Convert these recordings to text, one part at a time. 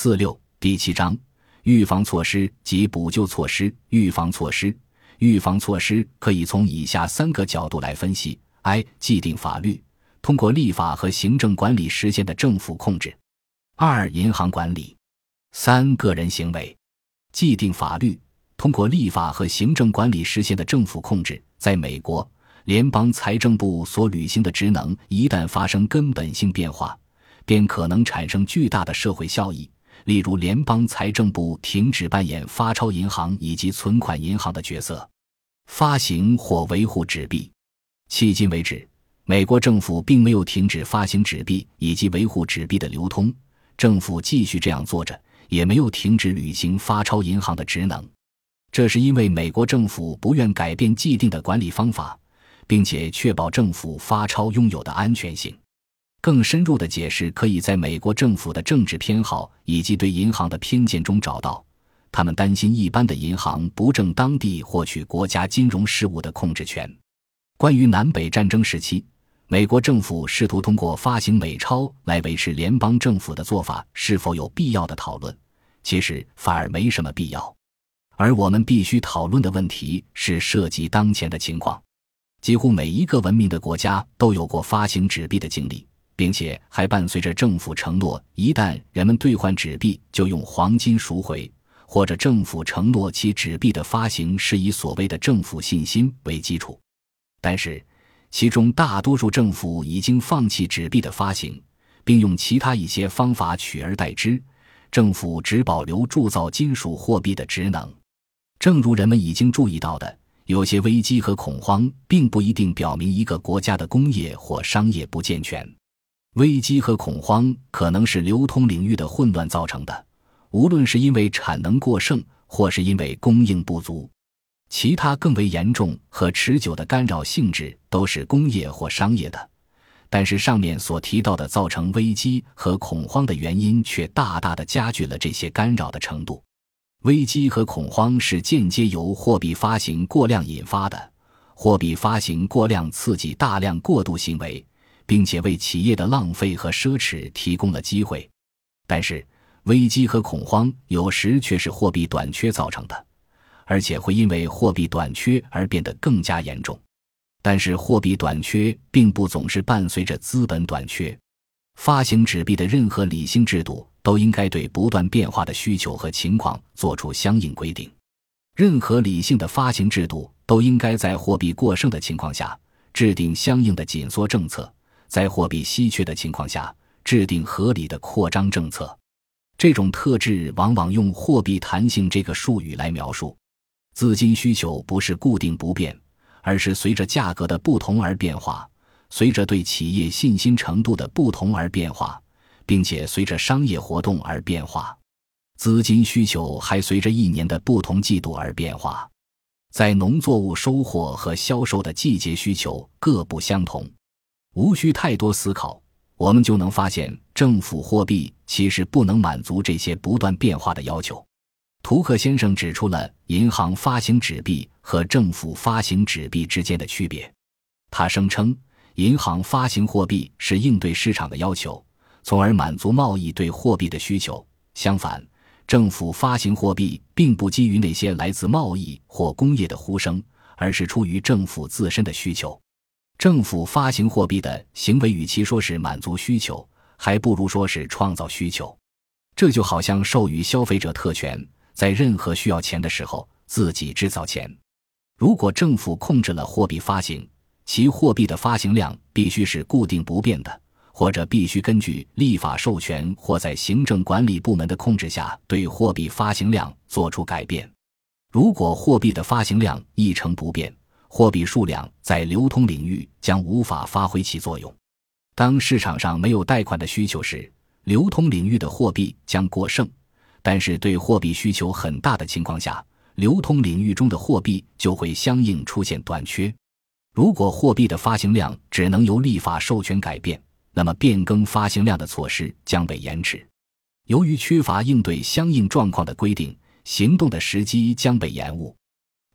四六第七章预防措施及补救措施。预防措施，预防措施可以从以下三个角度来分析：i. 既定法律，通过立法和行政管理实现的政府控制；二、银行管理；三、个人行为。既定法律，通过立法和行政管理实现的政府控制，在美国。联邦财政部所履行的职能一旦发生根本性变化，便可能产生巨大的社会效益。例如，联邦财政部停止扮演发钞银行以及存款银行的角色，发行或维护纸币。迄今为止，美国政府并没有停止发行纸币以及维护纸币的流通，政府继续这样做着，也没有停止履行发钞银行的职能。这是因为美国政府不愿改变既定的管理方法。并且确保政府发钞拥有的安全性。更深入的解释可以在美国政府的政治偏好以及对银行的偏见中找到。他们担心一般的银行不正当地获取国家金融事务的控制权。关于南北战争时期，美国政府试图通过发行美钞来维持联邦政府的做法是否有必要的讨论，其实反而没什么必要。而我们必须讨论的问题是涉及当前的情况。几乎每一个文明的国家都有过发行纸币的经历，并且还伴随着政府承诺：一旦人们兑换纸币，就用黄金赎回；或者政府承诺其纸币的发行是以所谓的政府信心为基础。但是，其中大多数政府已经放弃纸币的发行，并用其他一些方法取而代之。政府只保留铸造金属货币的职能。正如人们已经注意到的。有些危机和恐慌并不一定表明一个国家的工业或商业不健全，危机和恐慌可能是流通领域的混乱造成的，无论是因为产能过剩或是因为供应不足。其他更为严重和持久的干扰性质都是工业或商业的，但是上面所提到的造成危机和恐慌的原因却大大的加剧了这些干扰的程度。危机和恐慌是间接由货币发行过量引发的，货币发行过量刺激大量过度行为，并且为企业的浪费和奢侈提供了机会。但是，危机和恐慌有时却是货币短缺造成的，而且会因为货币短缺而变得更加严重。但是，货币短缺并不总是伴随着资本短缺。发行纸币的任何理性制度都应该对不断变化的需求和情况做出相应规定。任何理性的发行制度都应该在货币过剩的情况下制定相应的紧缩政策，在货币稀缺的情况下制定合理的扩张政策。这种特质往往用“货币弹性”这个术语来描述。资金需求不是固定不变，而是随着价格的不同而变化。随着对企业信心程度的不同而变化，并且随着商业活动而变化，资金需求还随着一年的不同季度而变化。在农作物收获和销售的季节需求各不相同，无需太多思考，我们就能发现，政府货币其实不能满足这些不断变化的要求。图克先生指出了银行发行纸币和政府发行纸币之间的区别，他声称。银行发行货币是应对市场的要求，从而满足贸易对货币的需求。相反，政府发行货币并不基于那些来自贸易或工业的呼声，而是出于政府自身的需求。政府发行货币的行为，与其说是满足需求，还不如说是创造需求。这就好像授予消费者特权，在任何需要钱的时候自己制造钱。如果政府控制了货币发行，其货币的发行量必须是固定不变的，或者必须根据立法授权或在行政管理部门的控制下对货币发行量做出改变。如果货币的发行量一成不变，货币数量在流通领域将无法发挥其作用。当市场上没有贷款的需求时，流通领域的货币将过剩；但是对货币需求很大的情况下，流通领域中的货币就会相应出现短缺。如果货币的发行量只能由立法授权改变，那么变更发行量的措施将被延迟。由于缺乏应对相应状况的规定，行动的时机将被延误。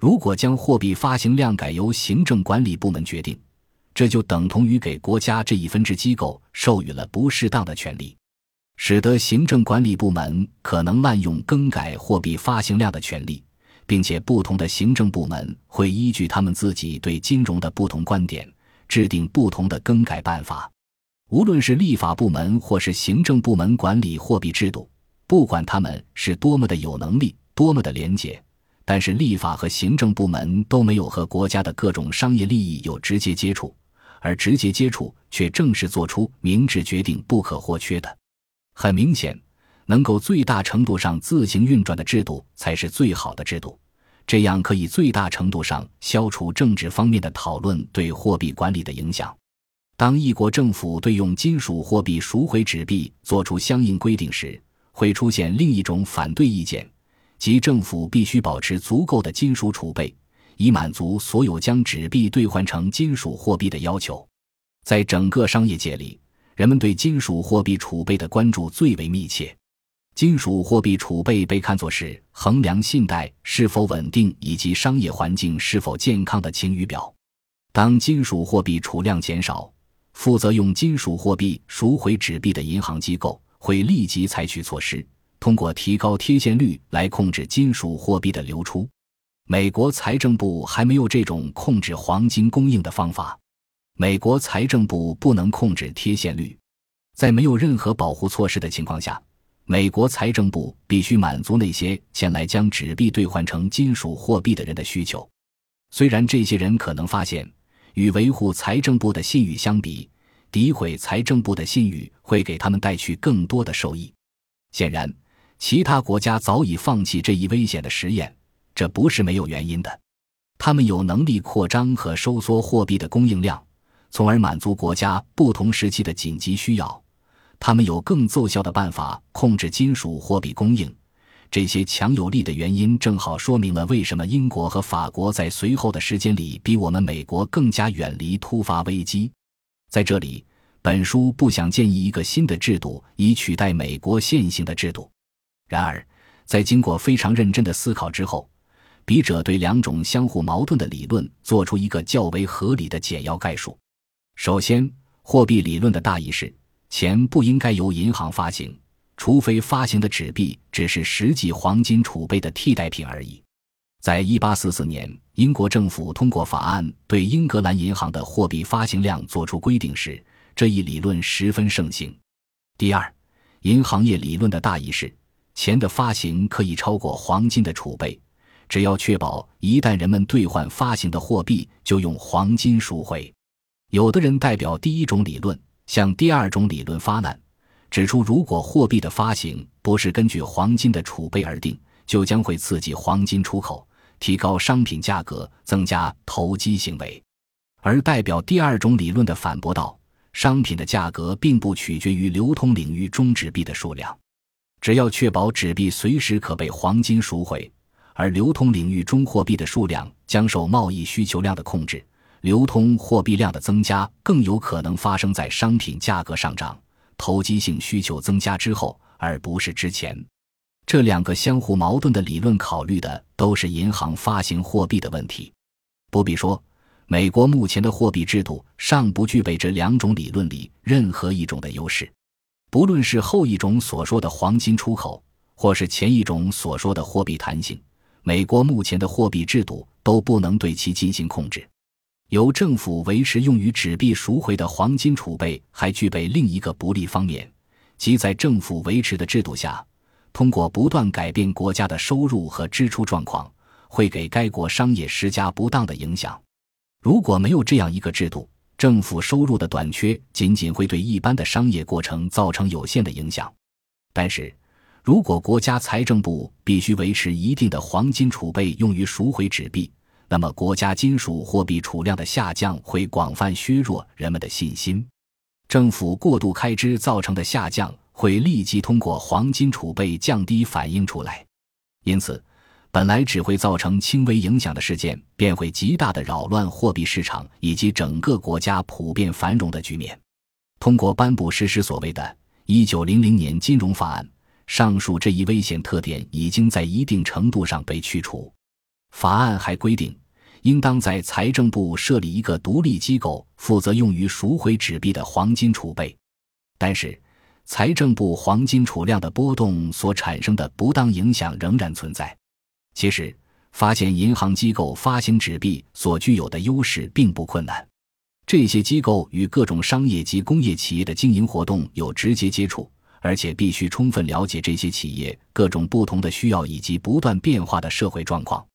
如果将货币发行量改由行政管理部门决定，这就等同于给国家这一分支机构授予了不适当的权利。使得行政管理部门可能滥用更改货币发行量的权利，并且不同的行政部门会依据他们自己对金融的不同观点，制定不同的更改办法。无论是立法部门或是行政部门管理货币制度，不管他们是多么的有能力，多么的廉洁。但是，立法和行政部门都没有和国家的各种商业利益有直接接触，而直接接触却正是做出明智决定不可或缺的。很明显，能够最大程度上自行运转的制度才是最好的制度，这样可以最大程度上消除政治方面的讨论对货币管理的影响。当一国政府对用金属货币赎回纸币作出相应规定时，会出现另一种反对意见。即政府必须保持足够的金属储备，以满足所有将纸币兑换成金属货币的要求。在整个商业界里，人们对金属货币储备的关注最为密切。金属货币储备被看作是衡量信贷是否稳定以及商业环境是否健康的晴雨表。当金属货币储量减少，负责用金属货币赎回纸币的银行机构会立即采取措施。通过提高贴现率来控制金属货币的流出，美国财政部还没有这种控制黄金供应的方法。美国财政部不能控制贴现率，在没有任何保护措施的情况下，美国财政部必须满足那些前来将纸币兑换成金属货币的人的需求。虽然这些人可能发现，与维护财政部的信誉相比，诋毁财政部的信誉会给他们带去更多的收益。显然。其他国家早已放弃这一危险的实验，这不是没有原因的。他们有能力扩张和收缩货币的供应量，从而满足国家不同时期的紧急需要。他们有更奏效的办法控制金属货币供应。这些强有力的原因正好说明了为什么英国和法国在随后的时间里比我们美国更加远离突发危机。在这里，本书不想建议一个新的制度以取代美国现行的制度。然而，在经过非常认真的思考之后，笔者对两种相互矛盾的理论做出一个较为合理的简要概述。首先，货币理论的大意是：钱不应该由银行发行，除非发行的纸币只是实际黄金储备的替代品而已。在一八四四年，英国政府通过法案对英格兰银行的货币发行量作出规定时，这一理论十分盛行。第二，银行业理论的大意是。钱的发行可以超过黄金的储备，只要确保一旦人们兑换发行的货币，就用黄金赎回。有的人代表第一种理论，向第二种理论发难，指出如果货币的发行不是根据黄金的储备而定，就将会刺激黄金出口，提高商品价格，增加投机行为。而代表第二种理论的反驳道：商品的价格并不取决于流通领域中纸币的数量。只要确保纸币随时可被黄金赎回，而流通领域中货币的数量将受贸易需求量的控制，流通货币量的增加更有可能发生在商品价格上涨、投机性需求增加之后，而不是之前。这两个相互矛盾的理论考虑的都是银行发行货币的问题。不必说，美国目前的货币制度尚不具备这两种理论里任何一种的优势。不论是后一种所说的黄金出口，或是前一种所说的货币弹性，美国目前的货币制度都不能对其进行控制。由政府维持用于纸币赎回的黄金储备，还具备另一个不利方面，即在政府维持的制度下，通过不断改变国家的收入和支出状况，会给该国商业施加不当的影响。如果没有这样一个制度，政府收入的短缺仅仅会对一般的商业过程造成有限的影响，但是，如果国家财政部必须维持一定的黄金储备用于赎回纸币，那么国家金属货币储量的下降会广泛削弱人们的信心。政府过度开支造成的下降会立即通过黄金储备降低反映出来，因此。本来只会造成轻微影响的事件，便会极大的扰乱货币市场以及整个国家普遍繁荣的局面。通过颁布实施所谓的“一九零零年金融法案”，上述这一危险特点已经在一定程度上被去除。法案还规定，应当在财政部设立一个独立机构，负责用于赎回纸币的黄金储备。但是，财政部黄金储量的波动所产生的不当影响仍然存在。其实，发现银行机构发行纸币所具有的优势并不困难。这些机构与各种商业及工业企业的经营活动有直接接触，而且必须充分了解这些企业各种不同的需要以及不断变化的社会状况。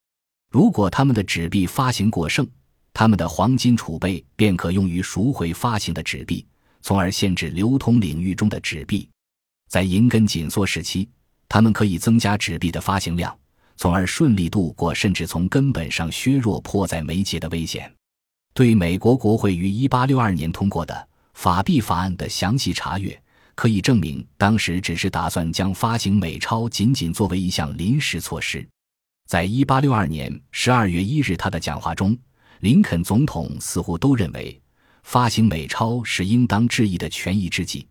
如果他们的纸币发行过剩，他们的黄金储备便可用于赎回发行的纸币。从而限制流通领域中的纸币，在银根紧缩时期，他们可以增加纸币的发行量，从而顺利度过甚至从根本上削弱迫在眉睫的危险。对美国国会于1862年通过的法币法案的详细查阅，可以证明当时只是打算将发行美钞仅仅作为一项临时措施。在1862年12月1日他的讲话中，林肯总统似乎都认为。发行美钞是应当质疑的权宜之计，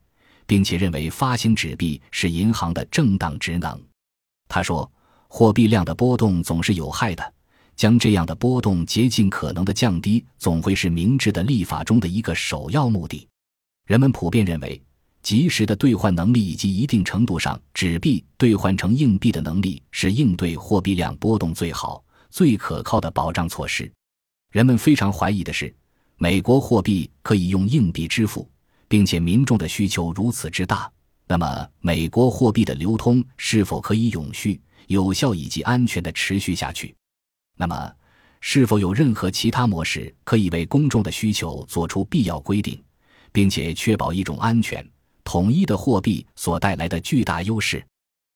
并且认为发行纸币是银行的正当职能。他说：“货币量的波动总是有害的，将这样的波动竭尽可能的降低，总会是明智的立法中的一个首要目的。”人们普遍认为，及时的兑换能力以及一定程度上纸币兑换成硬币的能力是应对货币量波动最好、最可靠的保障措施。人们非常怀疑的是。美国货币可以用硬币支付，并且民众的需求如此之大，那么美国货币的流通是否可以永续、有效以及安全的持续下去？那么，是否有任何其他模式可以为公众的需求做出必要规定，并且确保一种安全、统一的货币所带来的巨大优势？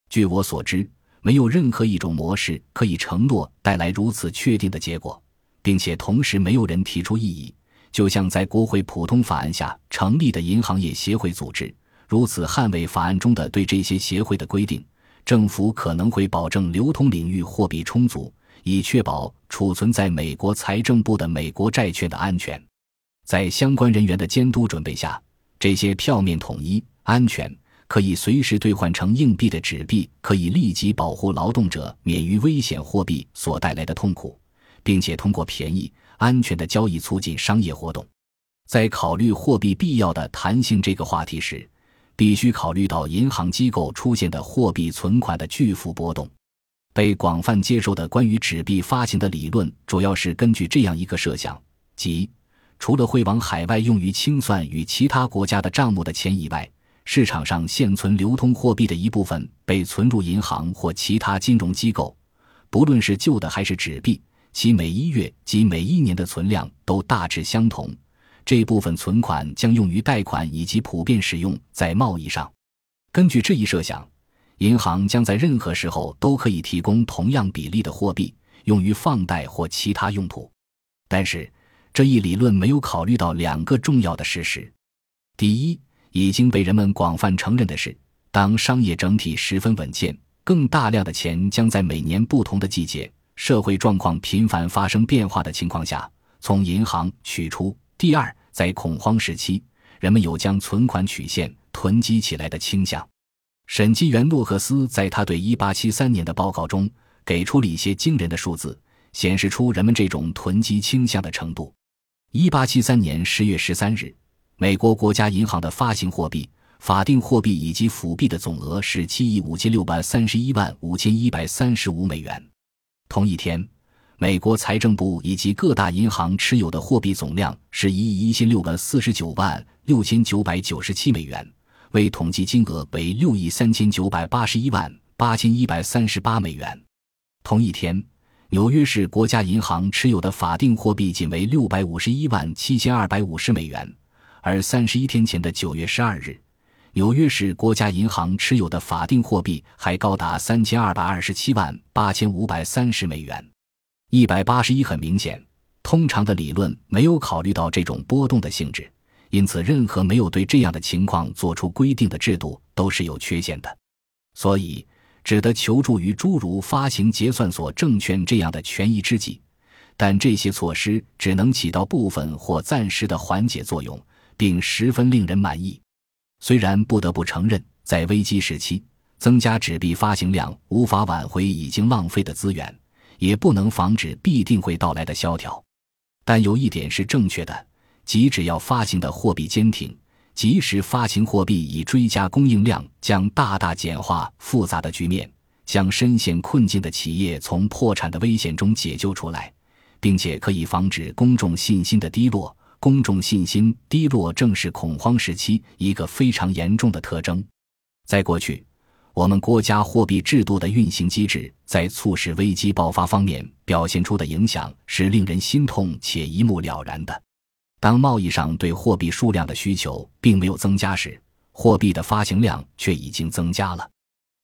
据我所知，没有任何一种模式可以承诺带来如此确定的结果，并且同时没有人提出异议。就像在国会普通法案下成立的银行业协会组织如此捍卫法案中的对这些协会的规定，政府可能会保证流通领域货币充足，以确保储存在美国财政部的美国债券的安全。在相关人员的监督准备下，这些票面统一、安全、可以随时兑换成硬币的纸币，可以立即保护劳动者免于危险货币所带来的痛苦，并且通过便宜。安全的交易促进商业活动。在考虑货币必要的弹性这个话题时，必须考虑到银行机构出现的货币存款的巨幅波动。被广泛接受的关于纸币发行的理论，主要是根据这样一个设想：即除了会往海外用于清算与其他国家的账目的钱以外，市场上现存流通货币的一部分被存入银行或其他金融机构，不论是旧的还是纸币。其每一月及每一年的存量都大致相同，这部分存款将用于贷款以及普遍使用在贸易上。根据这一设想，银行将在任何时候都可以提供同样比例的货币用于放贷或其他用途。但是，这一理论没有考虑到两个重要的事实：第一，已经被人们广泛承认的是，当商业整体十分稳健，更大量的钱将在每年不同的季节。社会状况频繁发生变化的情况下，从银行取出。第二，在恐慌时期，人们有将存款曲线囤积起来的倾向。审计员诺克斯在他对1873年的报告中给出了一些惊人的数字，显示出人们这种囤积倾向的程度。1873年10月13日，美国国家银行的发行货币、法定货币以及辅币的总额是7亿5千631万5千135美元。同一天，美国财政部以及各大银行持有的货币总量是一亿一千六百四十九万六千九百九十七美元，为统计金额为六亿三千九百八十一万八千一百三十八美元。同一天，纽约市国家银行持有的法定货币仅为六百五十一万七千二百五十美元，而三十一天前的九月十二日。纽约市国家银行持有的法定货币还高达三千二百二十七万八千五百三十美元，一百八十一。很明显，通常的理论没有考虑到这种波动的性质，因此任何没有对这样的情况做出规定的制度都是有缺陷的。所以，只得求助于诸如发行结算所证券这样的权宜之计，但这些措施只能起到部分或暂时的缓解作用，并十分令人满意。虽然不得不承认，在危机时期增加纸币发行量无法挽回已经浪费的资源，也不能防止必定会到来的萧条，但有一点是正确的，即只要发行的货币坚挺，及时发行货币以追加供应量，将大大简化复杂的局面，将深陷困境的企业从破产的危险中解救出来，并且可以防止公众信心的低落。公众信心低落正是恐慌时期一个非常严重的特征。在过去，我们国家货币制度的运行机制在促使危机爆发方面表现出的影响是令人心痛且一目了然的。当贸易上对货币数量的需求并没有增加时，货币的发行量却已经增加了。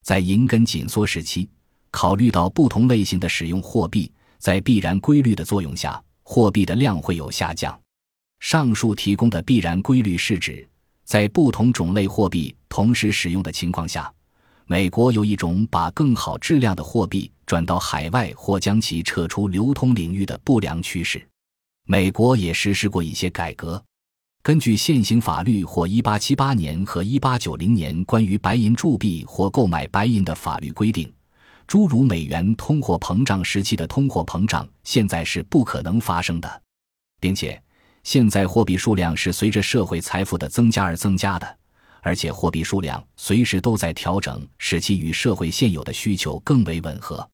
在银根紧缩时期，考虑到不同类型的使用货币，在必然规律的作用下，货币的量会有下降。上述提供的必然规律是指，在不同种类货币同时使用的情况下，美国有一种把更好质量的货币转到海外或将其撤出流通领域的不良趋势。美国也实施过一些改革。根据现行法律或1878年和1890年关于白银铸币或购买白银的法律规定，诸如美元通货膨胀时期的通货膨胀现在是不可能发生的，并且现在货币数量是随着社会财富的增加而增加的，而且货币数量随时都在调整，使其与社会现有的需求更为吻合。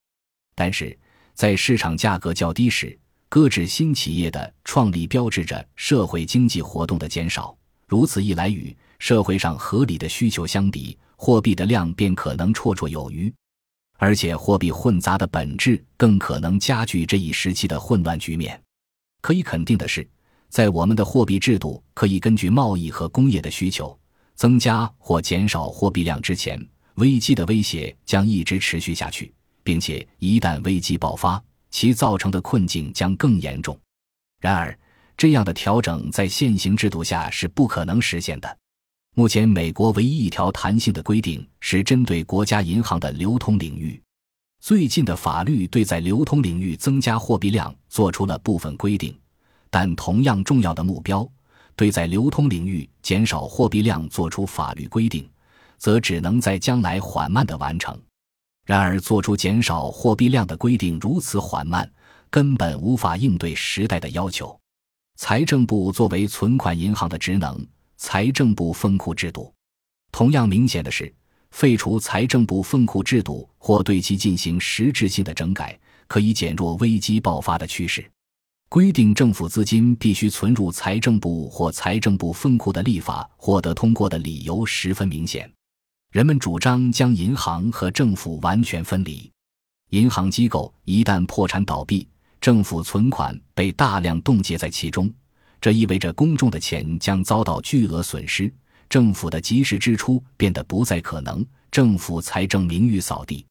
但是在市场价格较低时，搁置新企业的创立标志着社会经济活动的减少，如此一来，与社会上合理的需求相比，货币的量便可能绰绰有余。而且，货币混杂的本质更可能加剧这一时期的混乱局面。可以肯定的是，在我们的货币制度可以根据贸易和工业的需求增加或减少货币量之前，危机的威胁将一直持续下去，并且一旦危机爆发。其造成的困境将更严重。然而，这样的调整在现行制度下是不可能实现的。目前，美国唯一一条弹性的规定是针对国家银行的流通领域。最近的法律对在流通领域增加货币量做出了部分规定，但同样重要的目标对在流通领域减少货币量做出法律规定，则只能在将来缓慢的完成。然而，做出减少货币量的规定如此缓慢，根本无法应对时代的要求。财政部作为存款银行的职能，财政部分库制度。同样明显的是，废除财政部分库制度或对其进行实质性的整改，可以减弱危机爆发的趋势。规定政府资金必须存入财政部或财政部分库的立法获得通过的理由十分明显。人们主张将银行和政府完全分离。银行机构一旦破产倒闭，政府存款被大量冻结在其中，这意味着公众的钱将遭到巨额损失，政府的及时支出变得不再可能，政府财政名誉扫地。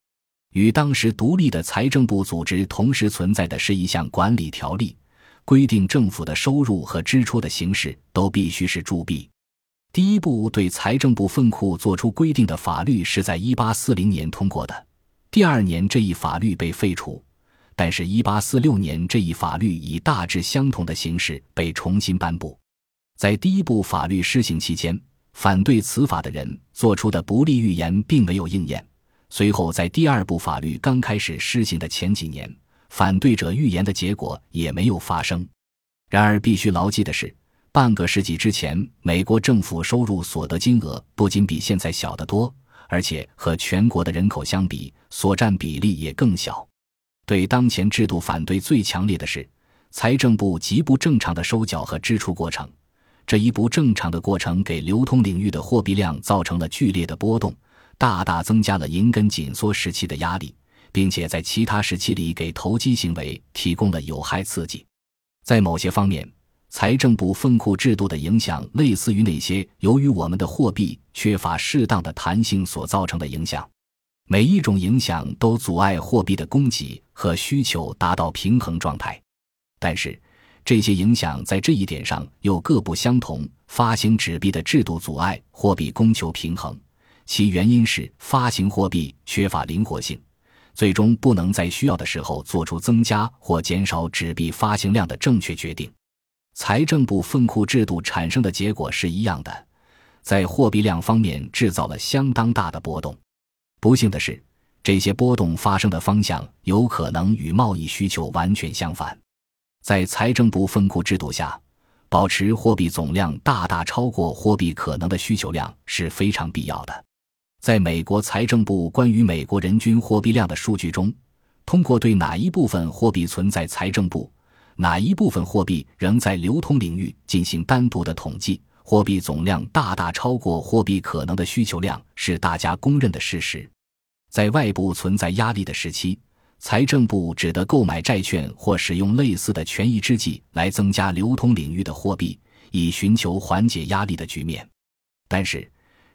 与当时独立的财政部组织同时存在的是一项管理条例，规定政府的收入和支出的形式都必须是铸币。第一部对财政部分库作出规定的法律是在1840年通过的，第二年这一法律被废除，但是1846年这一法律以大致相同的形式被重新颁布。在第一部法律施行期间，反对此法的人做出的不利预言并没有应验。随后，在第二部法律刚开始施行的前几年，反对者预言的结果也没有发生。然而，必须牢记的是。半个世纪之前，美国政府收入所得金额不仅比现在小得多，而且和全国的人口相比，所占比例也更小。对当前制度反对最强烈的是财政部极不正常的收缴和支出过程。这一不正常的过程给流通领域的货币量造成了剧烈的波动，大大增加了银根紧缩时期的压力，并且在其他时期里给投机行为提供了有害刺激。在某些方面。财政部分库制度的影响类似于那些由于我们的货币缺乏适当的弹性所造成的影响。每一种影响都阻碍货币的供给和需求达到平衡状态。但是，这些影响在这一点上又各不相同。发行纸币的制度阻碍货币供求平衡，其原因是发行货币缺乏灵活性，最终不能在需要的时候做出增加或减少纸币发行量的正确决定。财政部分库制度产生的结果是一样的，在货币量方面制造了相当大的波动。不幸的是，这些波动发生的方向有可能与贸易需求完全相反。在财政部分库制度下，保持货币总量大大超过货币可能的需求量是非常必要的。在美国财政部关于美国人均货币量的数据中，通过对哪一部分货币存在财政部，哪一部分货币仍在流通领域进行单独的统计，货币总量大大超过货币可能的需求量是大家公认的事实。在外部存在压力的时期，财政部只得购买债券或使用类似的权宜之计来增加流通领域的货币，以寻求缓解压力的局面。但是，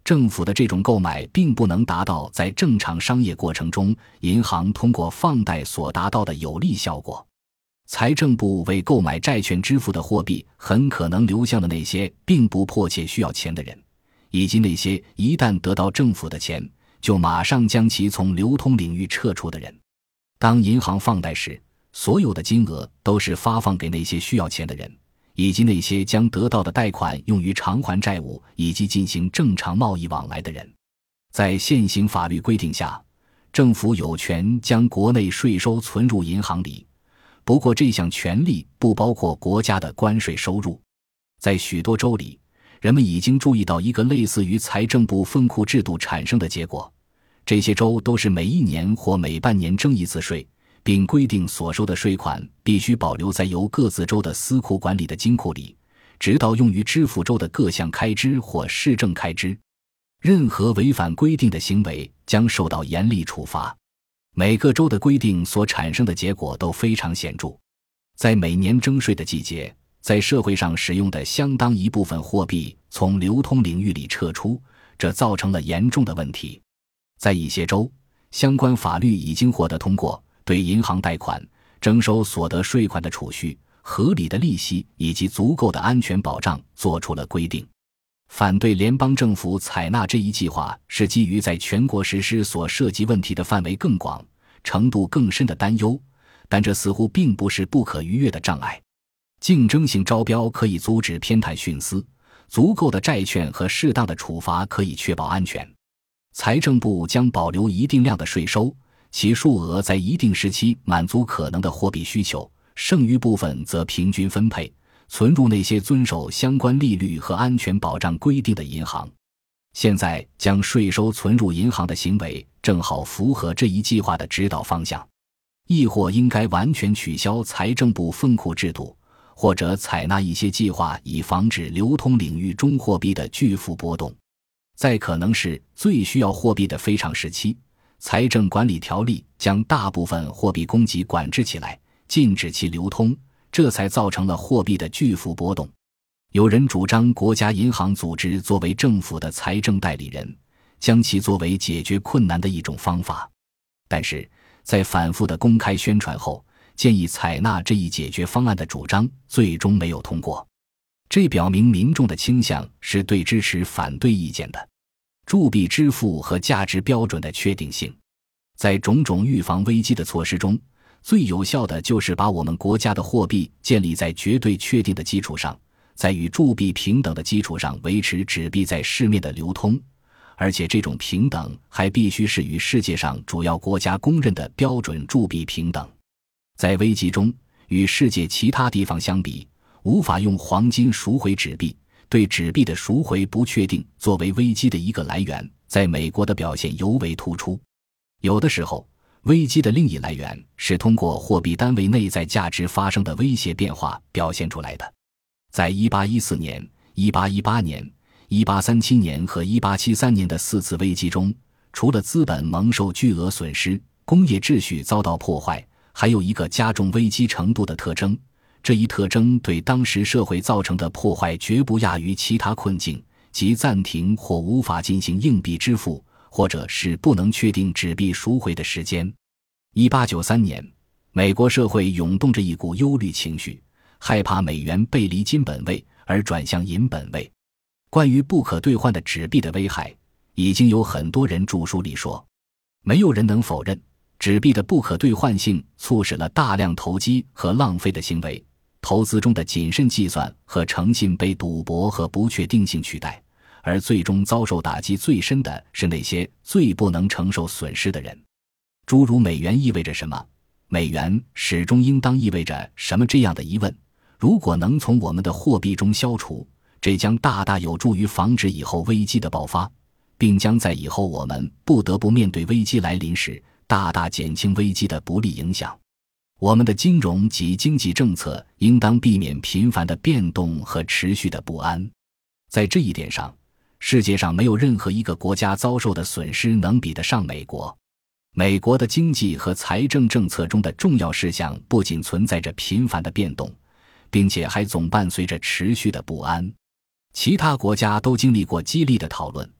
政府的这种购买并不能达到在正常商业过程中银行通过放贷所达到的有利效果。财政部为购买债券支付的货币，很可能流向了那些并不迫切需要钱的人，以及那些一旦得到政府的钱，就马上将其从流通领域撤出的人。当银行放贷时，所有的金额都是发放给那些需要钱的人。以及那些将得到的贷款用于偿还债务以及进行正常贸易往来的人，在现行法律规定下，政府有权将国内税收存入银行里。不过，这项权利不包括国家的关税收入。在许多州里，人们已经注意到一个类似于财政部分库制度产生的结果：这些州都是每一年或每半年征一次税。并规定所收的税款必须保留在由各自州的司库管理的金库里，直到用于支付州的各项开支或市政开支。任何违反规定的行为将受到严厉处罚。每个州的规定所产生的结果都非常显著。在每年征税的季节，在社会上使用的相当一部分货币从流通领域里撤出，这造成了严重的问题。在一些州，相关法律已经获得通过。对银行贷款征收所得税款的储蓄、合理的利息以及足够的安全保障做出了规定。反对联邦政府采纳这一计划是基于在全国实施所涉及问题的范围更广、程度更深的担忧，但这似乎并不是不可逾越的障碍。竞争性招标可以阻止偏袒徇私，足够的债券和适当的处罚可以确保安全。财政部将保留一定量的税收。其数额在一定时期满足可能的货币需求，剩余部分则平均分配，存入那些遵守相关利率和安全保障规定的银行。现在将税收存入银行的行为正好符合这一计划的指导方向。亦或应该完全取消财政部分库制度，或者采纳一些计划以防止流通领域中货币的巨幅波动，在可能是最需要货币的非常时期。财政管理条例将大部分货币供给管制起来，禁止其流通，这才造成了货币的巨幅波动。有人主张国家银行组织作为政府的财政代理人，将其作为解决困难的一种方法。但是在反复的公开宣传后，建议采纳这一解决方案的主张最终没有通过。这表明民众的倾向是对支持反对意见的。铸币支付和价值标准的确定性，在种种预防危机的措施中，最有效的就是把我们国家的货币建立在绝对确定的基础上，在与铸币平等的基础上维持纸币在市面的流通，而且这种平等还必须是与世界上主要国家公认的标准铸币平等。在危机中，与世界其他地方相比，无法用黄金赎回纸币。对纸币的赎回不确定作为危机的一个来源，在美国的表现尤为突出。有的时候，危机的另一来源是通过货币单位内在价值发生的威胁变化表现出来的。在1814年、1818年、1837年和1873年的四次危机中，除了资本蒙受巨额损失、工业秩序遭到破坏，还有一个加重危机程度的特征。这一特征对当时社会造成的破坏绝不亚于其他困境，即暂停或无法进行硬币支付，或者是不能确定纸币赎回的时间。一八九三年，美国社会涌动着一股忧虑情绪，害怕美元背离金本位而转向银本位。关于不可兑换的纸币的危害，已经有很多人著书里说，没有人能否认纸币的不可兑换性促使了大量投机和浪费的行为。投资中的谨慎计算和诚信被赌博和不确定性取代，而最终遭受打击最深的是那些最不能承受损失的人。诸如“美元意味着什么？美元始终应当意味着什么？”这样的疑问，如果能从我们的货币中消除，这将大大有助于防止以后危机的爆发，并将在以后我们不得不面对危机来临时，大大减轻危机的不利影响。我们的金融及经济政策应当避免频繁的变动和持续的不安。在这一点上，世界上没有任何一个国家遭受的损失能比得上美国。美国的经济和财政政策中的重要事项不仅存在着频繁的变动，并且还总伴随着持续的不安。其他国家都经历过激烈的讨论，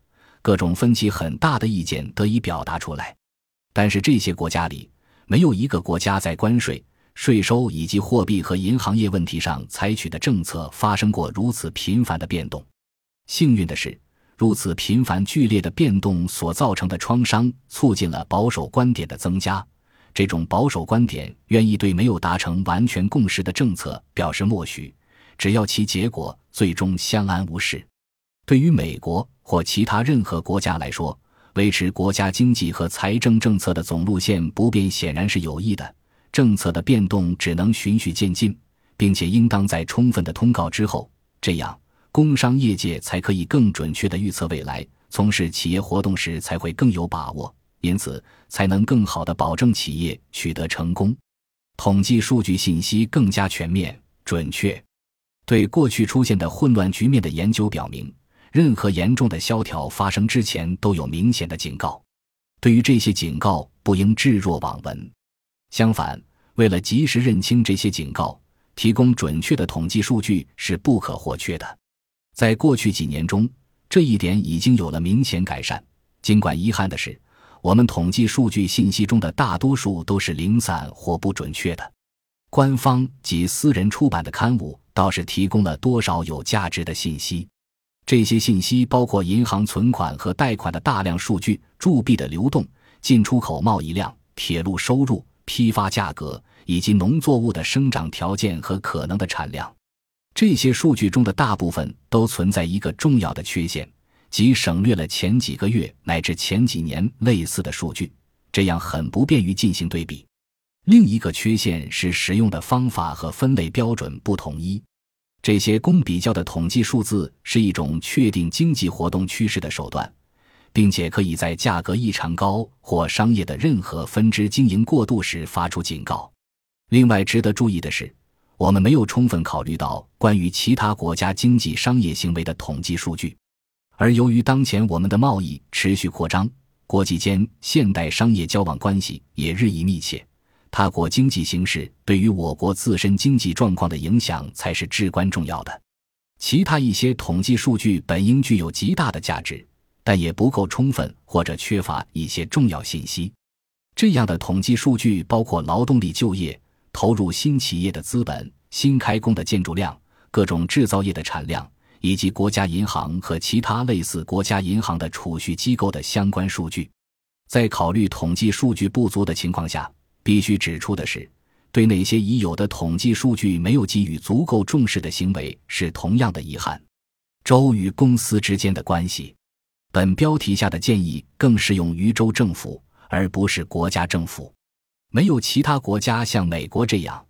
各种分歧很大的意见得以表达出来。但是这些国家里，没有一个国家在关税、税收以及货币和银行业问题上采取的政策发生过如此频繁的变动。幸运的是。如此频繁剧烈的变动所造成的创伤，促进了保守观点的增加。这种保守观点愿意对没有达成完全共识的政策表示默许，只要其结果最终相安无事。对于美国或其他任何国家来说，维持国家经济和财政政策的总路线不变显然是有益的。政策的变动只能循序渐进，并且应当在充分的通告之后，这样。工商业界才可以更准确地预测未来，从事企业活动时才会更有把握，因此才能更好地保证企业取得成功。统计数据信息更加全面、准确。对过去出现的混乱局面的研究表明，任何严重的萧条发生之前都有明显的警告。对于这些警告，不应置若罔闻。相反，为了及时认清这些警告，提供准确的统计数据是不可或缺的。在过去几年中，这一点已经有了明显改善。尽管遗憾的是，我们统计数据信息中的大多数都是零散或不准确的。官方及私人出版的刊物倒是提供了多少有价值的信息。这些信息包括银行存款和贷款的大量数据、铸币的流动、进出口贸易量、铁路收入、批发价格以及农作物的生长条件和可能的产量。这些数据中的大部分都存在一个重要的缺陷，即省略了前几个月乃至前几年类似的数据，这样很不便于进行对比。另一个缺陷是使用的方法和分类标准不统一。这些供比较的统计数字是一种确定经济活动趋势的手段，并且可以在价格异常高或商业的任何分支经营过度时发出警告。另外，值得注意的是。我们没有充分考虑到关于其他国家经济商业行为的统计数据，而由于当前我们的贸易持续扩张，国际间现代商业交往关系也日益密切，他国经济形势对于我国自身经济状况的影响才是至关重要的。其他一些统计数据本应具有极大的价值，但也不够充分或者缺乏一些重要信息。这样的统计数据包括劳动力就业。投入新企业的资本、新开工的建筑量、各种制造业的产量，以及国家银行和其他类似国家银行的储蓄机构的相关数据。在考虑统计数据不足的情况下，必须指出的是，对那些已有的统计数据没有给予足够重视的行为是同样的遗憾。州与公司之间的关系，本标题下的建议更适用于州政府，而不是国家政府。没有其他国家像美国这样，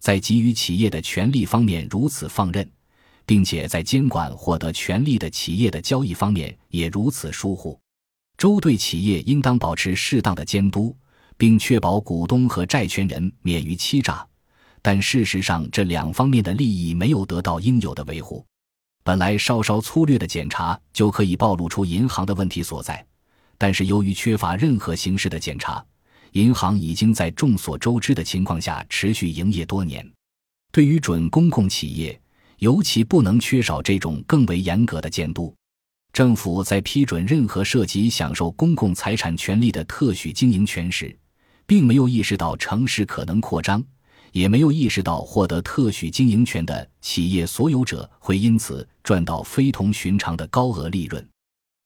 在给予企业的权利方面如此放任，并且在监管获得权利的企业的交易方面也如此疏忽。州对企业应当保持适当的监督，并确保股东和债权人免于欺诈，但事实上这两方面的利益没有得到应有的维护。本来稍稍粗略的检查就可以暴露出银行的问题所在，但是由于缺乏任何形式的检查。银行已经在众所周知的情况下持续营业多年。对于准公共企业，尤其不能缺少这种更为严格的监督。政府在批准任何涉及享受公共财产权利的特许经营权时，并没有意识到城市可能扩张，也没有意识到获得特许经营权的企业所有者会因此赚到非同寻常的高额利润。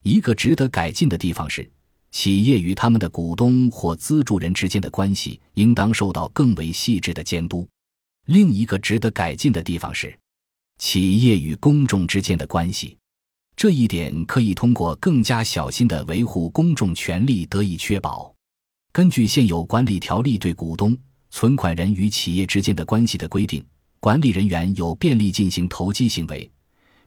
一个值得改进的地方是。企业与他们的股东或资助人之间的关系应当受到更为细致的监督。另一个值得改进的地方是，企业与公众之间的关系，这一点可以通过更加小心的维护公众权利得以确保。根据现有管理条例对股东、存款人与企业之间的关系的规定，管理人员有便利进行投机行为，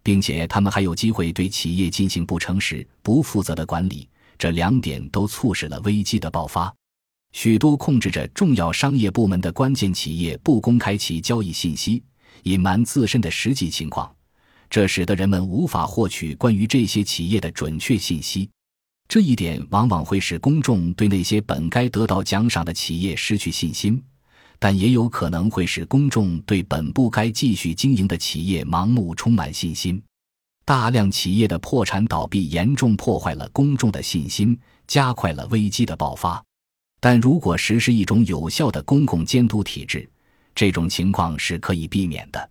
并且他们还有机会对企业进行不诚实、不负责的管理。这两点都促使了危机的爆发。许多控制着重要商业部门的关键企业不公开其交易信息，隐瞒自身的实际情况，这使得人们无法获取关于这些企业的准确信息。这一点往往会使公众对那些本该得到奖赏的企业失去信心，但也有可能会使公众对本不该继续经营的企业盲目充满信心。大量企业的破产倒闭严重破坏了公众的信心，加快了危机的爆发。但如果实施一种有效的公共监督体制，这种情况是可以避免的。